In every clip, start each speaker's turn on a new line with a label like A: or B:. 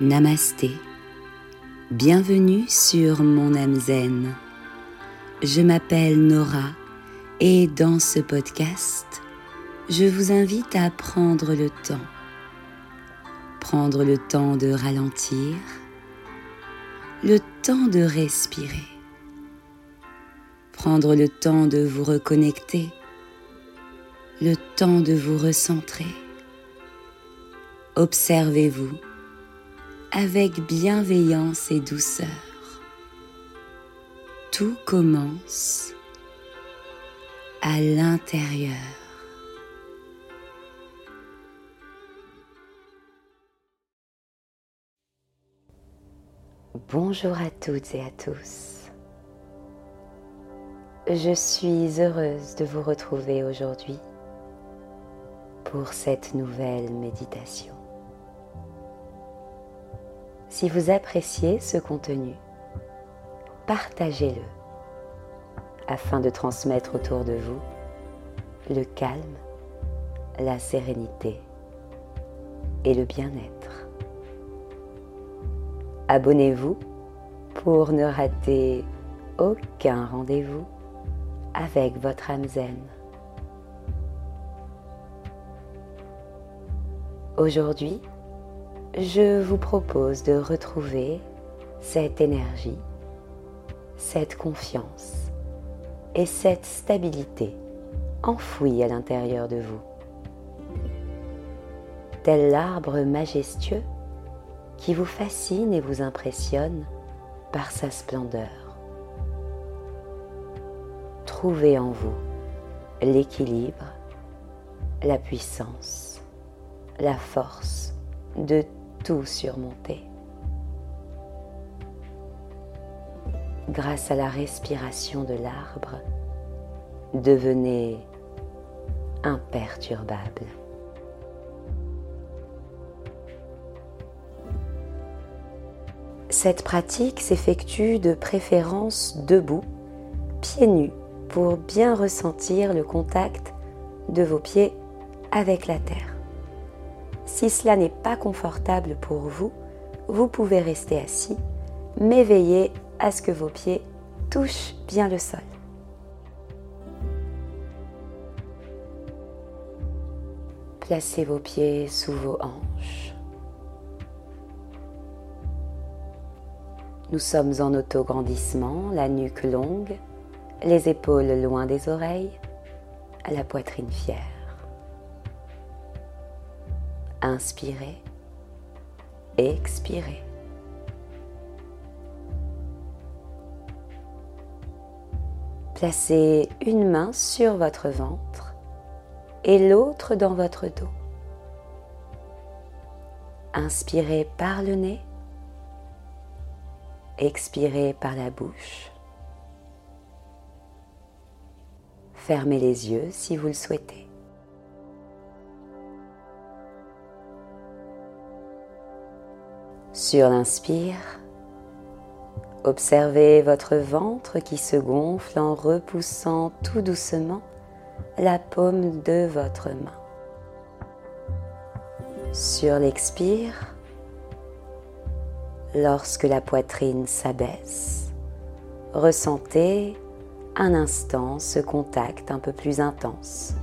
A: Namasté. Bienvenue sur mon âme zen. Je m'appelle Nora et dans ce podcast, je vous invite à prendre le temps. Prendre le temps de ralentir, le temps de respirer, prendre le temps de vous reconnecter, le temps de vous recentrer. Observez-vous avec bienveillance et douceur. Tout commence à l'intérieur. Bonjour à toutes et à tous. Je suis heureuse de vous retrouver aujourd'hui pour cette nouvelle méditation. Si vous appréciez ce contenu, partagez-le afin de transmettre autour de vous le calme, la sérénité et le bien-être. Abonnez-vous pour ne rater aucun rendez-vous avec votre âme zen. Aujourd'hui, je vous propose de retrouver cette énergie, cette confiance et cette stabilité enfouie à l'intérieur de vous. Tel l'arbre majestueux qui vous fascine et vous impressionne par sa splendeur. Trouvez en vous l'équilibre, la puissance, la force de tout surmonter. Grâce à la respiration de l'arbre, devenez imperturbable. Cette pratique s'effectue de préférence debout, pieds nus, pour bien ressentir le contact de vos pieds avec la terre. Si cela n'est pas confortable pour vous, vous pouvez rester assis, mais veillez à ce que vos pieds touchent bien le sol. Placez vos pieds sous vos hanches. Nous sommes en auto-grandissement, la nuque longue, les épaules loin des oreilles, la poitrine fière. Inspirez, expirez. Placez une main sur votre ventre et l'autre dans votre dos. Inspirez par le nez, expirez par la bouche. Fermez les yeux si vous le souhaitez. Sur l'inspire, observez votre ventre qui se gonfle en repoussant tout doucement la paume de votre main. Sur l'expire, lorsque la poitrine s'abaisse, ressentez un instant ce contact un peu plus intense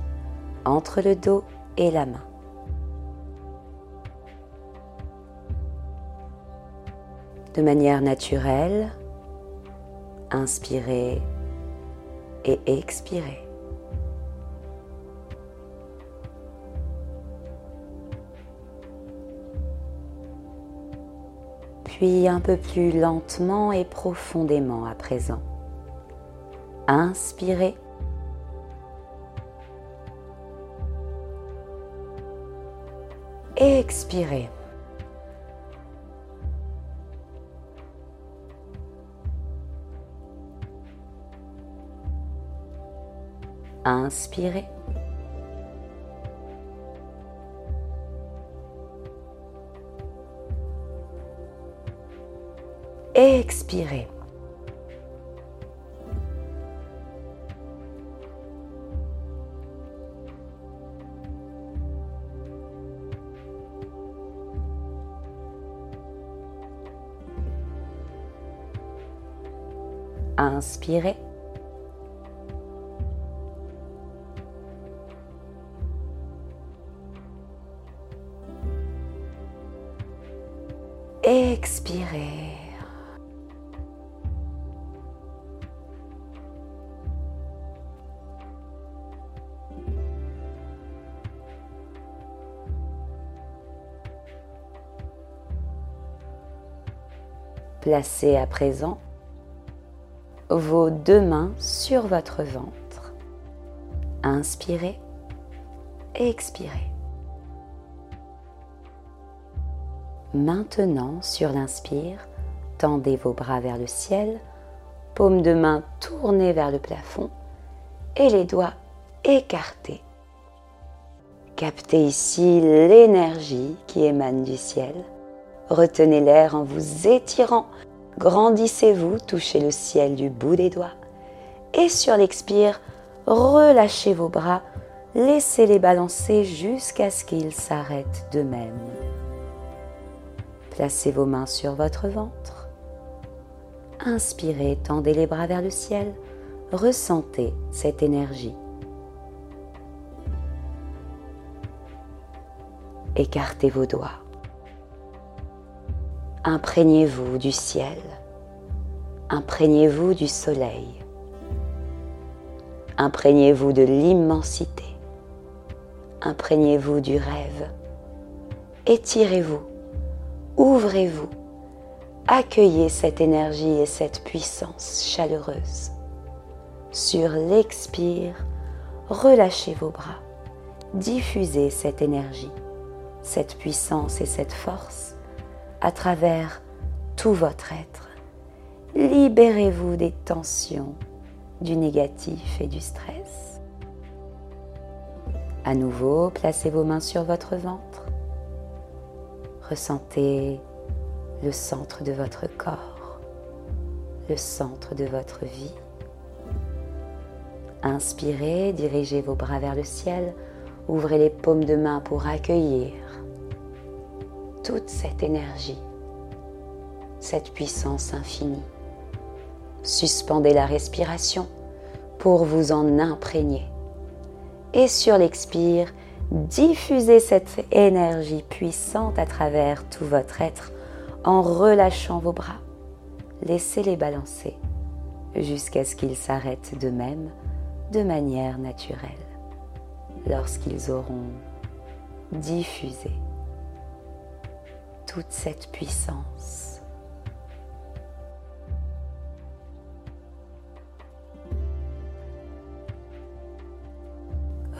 A: entre le dos et la main. De manière naturelle, inspirez et expirez. Puis un peu plus lentement et profondément à présent. Inspirez. Expirez. Inspirez. Expirez. Inspirez. Expirez. Placez à présent vos deux mains sur votre ventre. Inspirez, expirez. Maintenant, sur l'inspire, tendez vos bras vers le ciel, paume de main tournée vers le plafond et les doigts écartés. Captez ici l'énergie qui émane du ciel Retenez l'air en vous étirant. Grandissez-vous, touchez le ciel du bout des doigts. Et sur l'expire, relâchez vos bras, laissez-les balancer jusqu'à ce qu'ils s'arrêtent d'eux-mêmes. Placez vos mains sur votre ventre. Inspirez, tendez les bras vers le ciel. Ressentez cette énergie. Écartez vos doigts. Imprégnez-vous du ciel, imprégnez-vous du soleil, imprégnez-vous de l'immensité, imprégnez-vous du rêve, étirez-vous, ouvrez-vous, accueillez cette énergie et cette puissance chaleureuse. Sur l'expire, relâchez vos bras, diffusez cette énergie, cette puissance et cette force à travers tout votre être. Libérez-vous des tensions, du négatif et du stress. À nouveau, placez vos mains sur votre ventre. Ressentez le centre de votre corps, le centre de votre vie. Inspirez, dirigez vos bras vers le ciel, ouvrez les paumes de main pour accueillir toute cette énergie, cette puissance infinie. Suspendez la respiration pour vous en imprégner. Et sur l'expire, diffusez cette énergie puissante à travers tout votre être en relâchant vos bras. Laissez-les balancer jusqu'à ce qu'ils s'arrêtent d'eux-mêmes de manière naturelle lorsqu'ils auront diffusé toute cette puissance.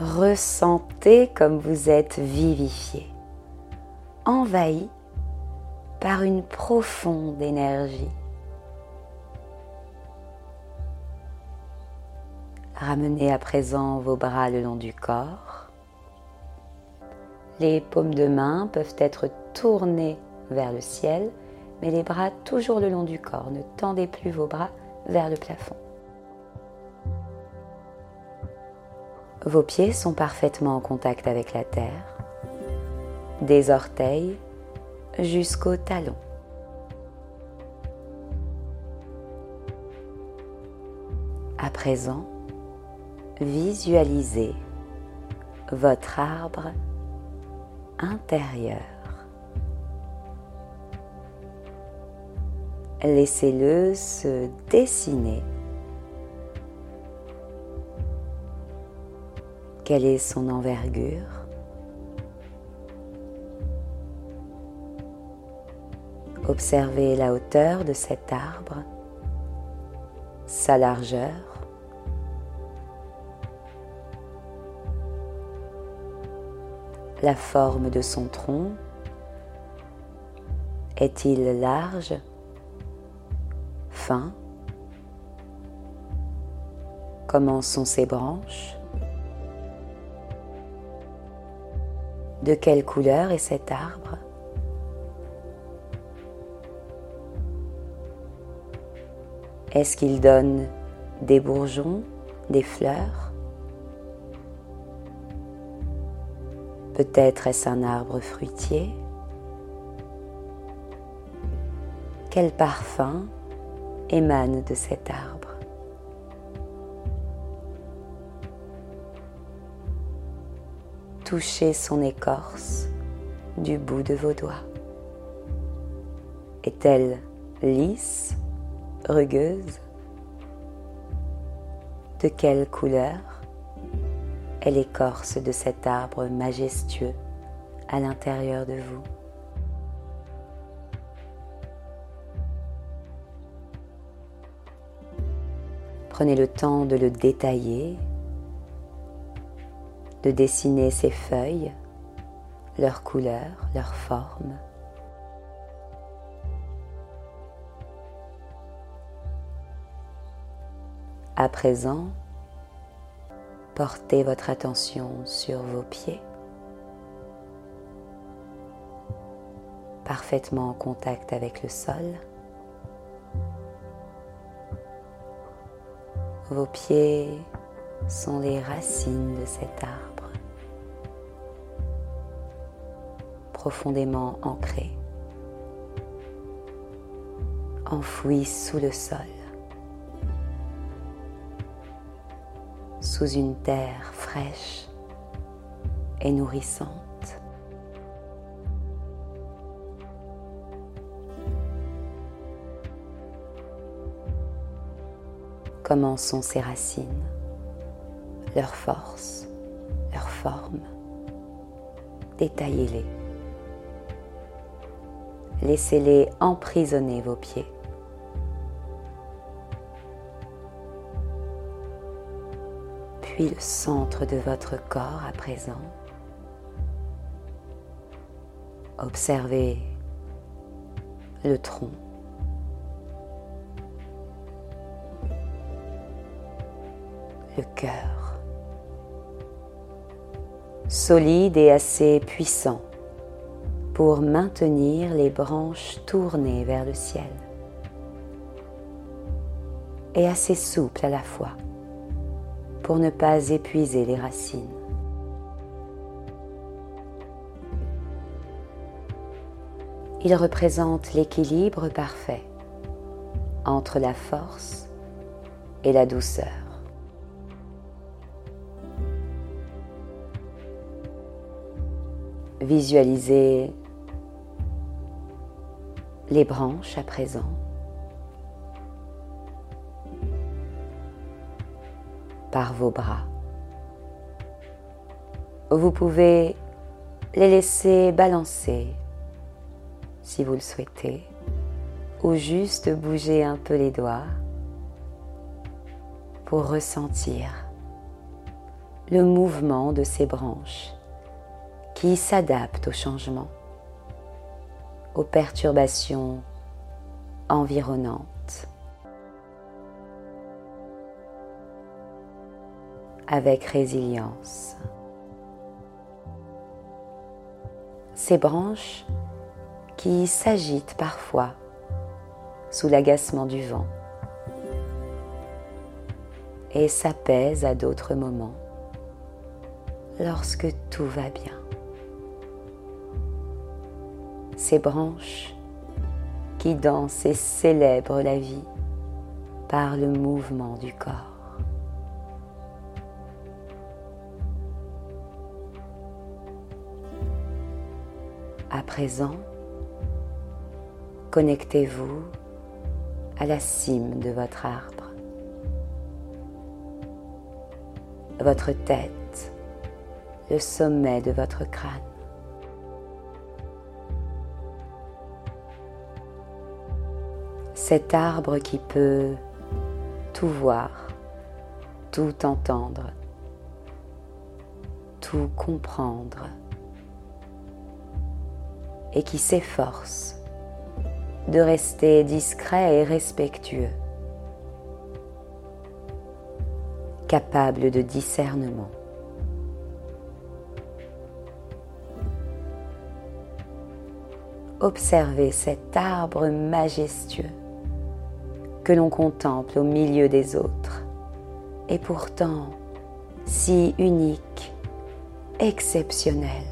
A: Ressentez comme vous êtes vivifié, envahi par une profonde énergie. Ramenez à présent vos bras le long du corps. Les paumes de main peuvent être tournées vers le ciel, mais les bras toujours le long du corps. Ne tendez plus vos bras vers le plafond. Vos pieds sont parfaitement en contact avec la terre, des orteils jusqu'aux talons. À présent, visualisez votre arbre intérieur. Laissez-le se dessiner. Quelle est son envergure. Observez la hauteur de cet arbre, sa largeur, la forme de son tronc Est-il large Fin? Comment sont ses branches? De quelle couleur est cet arbre Est-ce qu'il donne des bourgeons, des fleurs Peut-être est-ce un arbre fruitier Quel parfum émane de cet arbre toucher son écorce du bout de vos doigts. Est-elle lisse, rugueuse? De quelle couleur est l'écorce de cet arbre majestueux à l'intérieur de vous? Prenez le temps de le détailler, de dessiner ses feuilles, leurs couleurs, leurs formes. À présent, portez votre attention sur vos pieds, parfaitement en contact avec le sol. Vos pieds sont les racines de cet arbre, profondément ancrés, enfouis sous le sol, sous une terre fraîche et nourrissante. comment sont ces racines, leur force, leur forme. Détaillez-les. Laissez-les emprisonner vos pieds. Puis le centre de votre corps à présent. Observez le tronc le cœur. Solide et assez puissant pour maintenir les branches tournées vers le ciel. Et assez souple à la fois pour ne pas épuiser les racines. Il représente l'équilibre parfait entre la force et la douceur. Visualisez les branches à présent. par vos bras. Vous pouvez les laisser balancer si vous le souhaitez ou juste bouger un peu les doigts pour ressentir le mouvement de ces branches qui s'adapte au changement, aux perturbations environnantes. avec résilience. Ces branches qui s'agitent parfois sous l'agacement du vent et s'apaisent à d'autres moments lorsque tout va bien ces branches qui dansent et célèbrent la vie par le mouvement du corps. À présent, connectez-vous à la cime de votre arbre, votre tête, le sommet de votre crâne. Cet arbre qui peut tout voir, tout entendre, tout comprendre et qui s'efforce de rester discret et respectueux, capable de discernement. Observez cet arbre majestueux que l'on contemple au milieu des autres, et pourtant si unique, exceptionnel,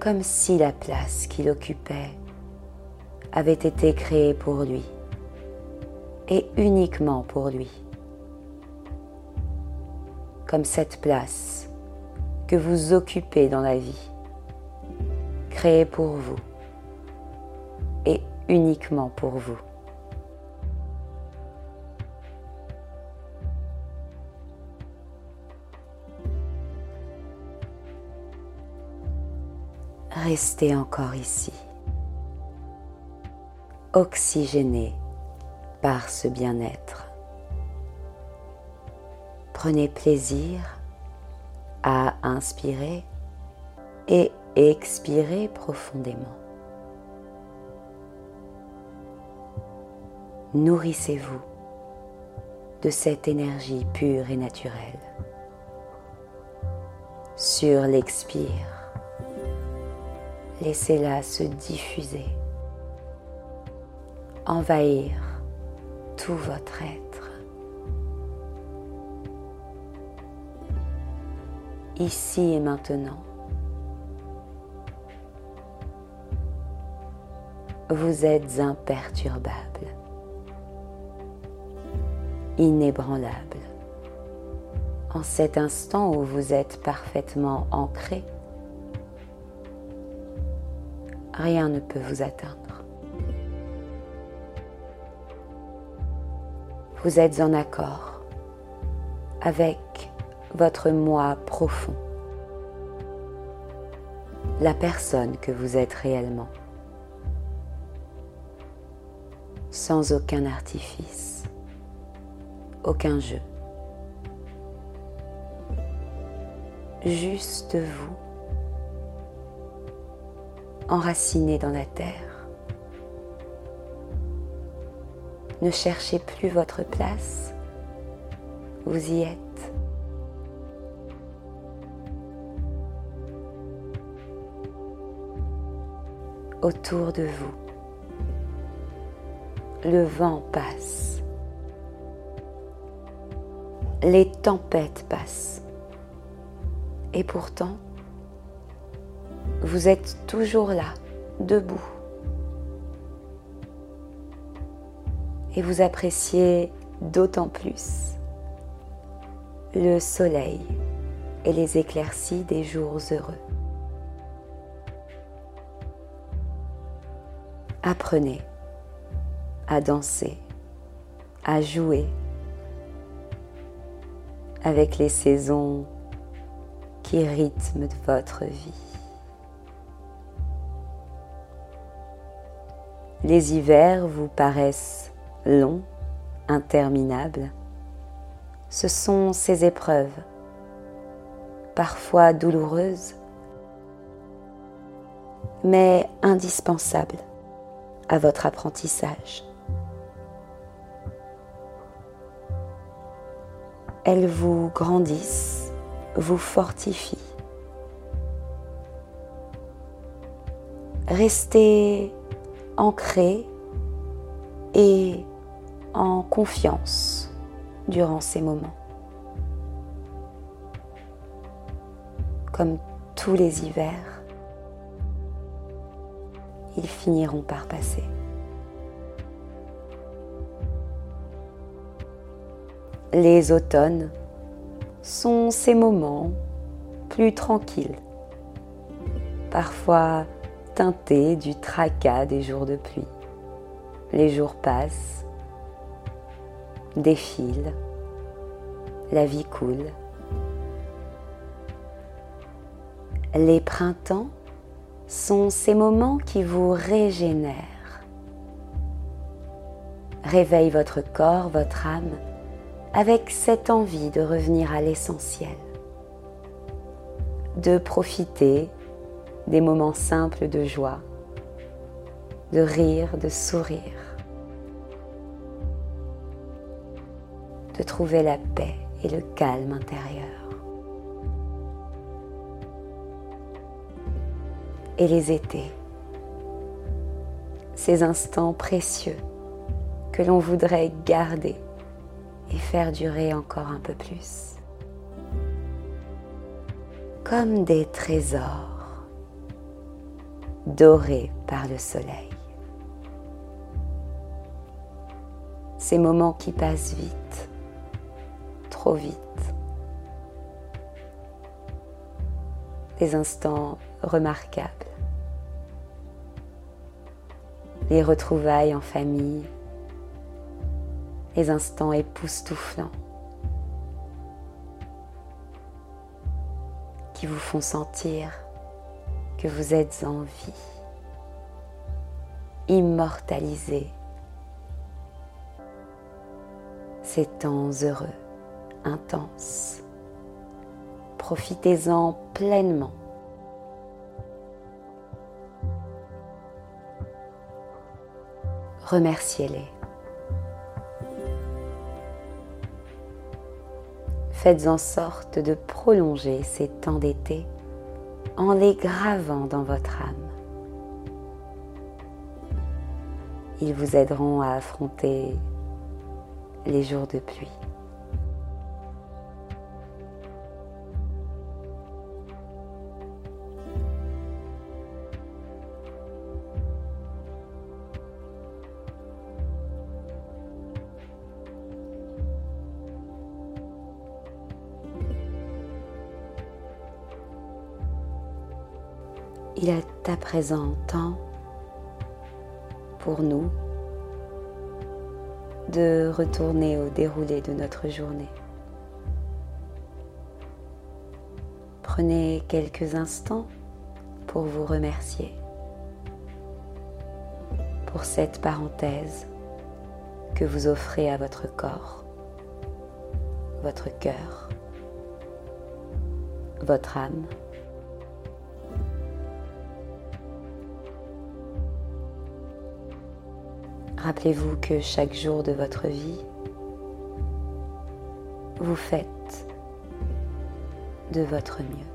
A: comme si la place qu'il occupait avait été créée pour lui, et uniquement pour lui. comme cette place que vous occupez dans la vie, créée pour vous uniquement pour vous. Restez encore ici, oxygéné par ce bien-être. Prenez plaisir à inspirer et expirer profondément. Nourrissez-vous de cette énergie pure et naturelle. Sur l'expire, laissez-la se diffuser, envahir tout votre être. Ici et maintenant, vous êtes imperturbable, inébranlable. En cet instant où vous êtes parfaitement ancré rien ne peut vous atteindre. Vous êtes en accord avec votre moi profond, la personne que vous êtes réellement, sans aucun artifice, aucun jeu, juste vous enraciné dans la terre. Ne cherchez plus votre place, vous y êtes. Autour de vous, le vent passe, les tempêtes passent, et pourtant, vous êtes toujours là, debout. Et vous appréciez d'autant plus le soleil et les éclaircies des jours heureux. Apprenez à danser, à jouer avec les saisons qui rythment votre vie. Les hivers vous paraissent longs, interminables. Ce sont ces épreuves, parfois douloureuses, mais indispensables à votre apprentissage. Elles vous grandissent, vous fortifient. Restez ancré et en confiance durant ces moments. Comme tous les hivers, ils finiront par passer. Les automnes sont ces moments plus tranquilles, parfois teinté du tracas des jours de pluie. Les jours passent, défilent, la vie coule. Les printemps sont ces moments qui vous régénèrent. Réveille votre corps, votre âme, avec cette envie de revenir à l'essentiel, de profiter des moments simples de joie, de rire, de sourire, de trouver la paix et le calme intérieur. Et les étés, ces instants précieux que l'on voudrait garder et faire durer encore un peu plus. Comme des trésors doré par le soleil. Ces moments qui passent vite, trop vite, des instants remarquables, les retrouvailles en famille, les instants époustouflants qui vous font sentir que vous êtes en vie, immortalisé ces temps heureux, intenses. Profitez-en pleinement. Remerciez-les. Faites en sorte de prolonger ces temps d'été en les gravant dans votre âme. Ils vous aideront à affronter les jours de pluie. Il est à présent temps pour nous de retourner au déroulé de notre journée. Prenez quelques instants pour vous remercier pour cette parenthèse que vous offrez à votre corps, votre cœur, votre âme. Rappelez-vous que chaque jour de votre vie, vous faites de votre mieux.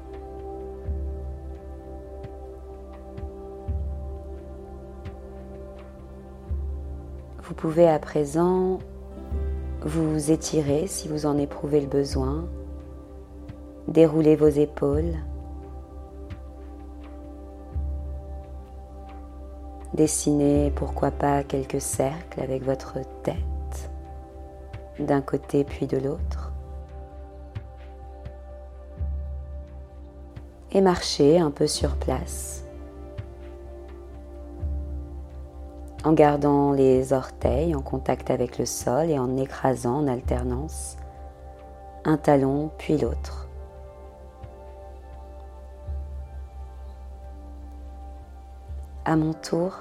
A: Vous pouvez à présent vous étirer si vous en éprouvez le besoin, dérouler vos épaules, Dessinez pourquoi pas quelques cercles avec votre tête, d'un côté puis de l'autre. Et marchez un peu sur place, en gardant les orteils en contact avec le sol et en écrasant en alternance un talon puis l'autre. À mon tour,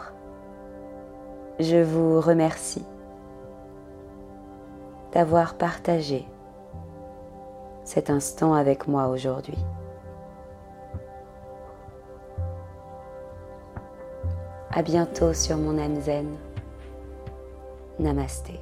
A: je vous remercie d'avoir partagé cet instant avec moi aujourd'hui. À bientôt sur mon âme zen. Namasté.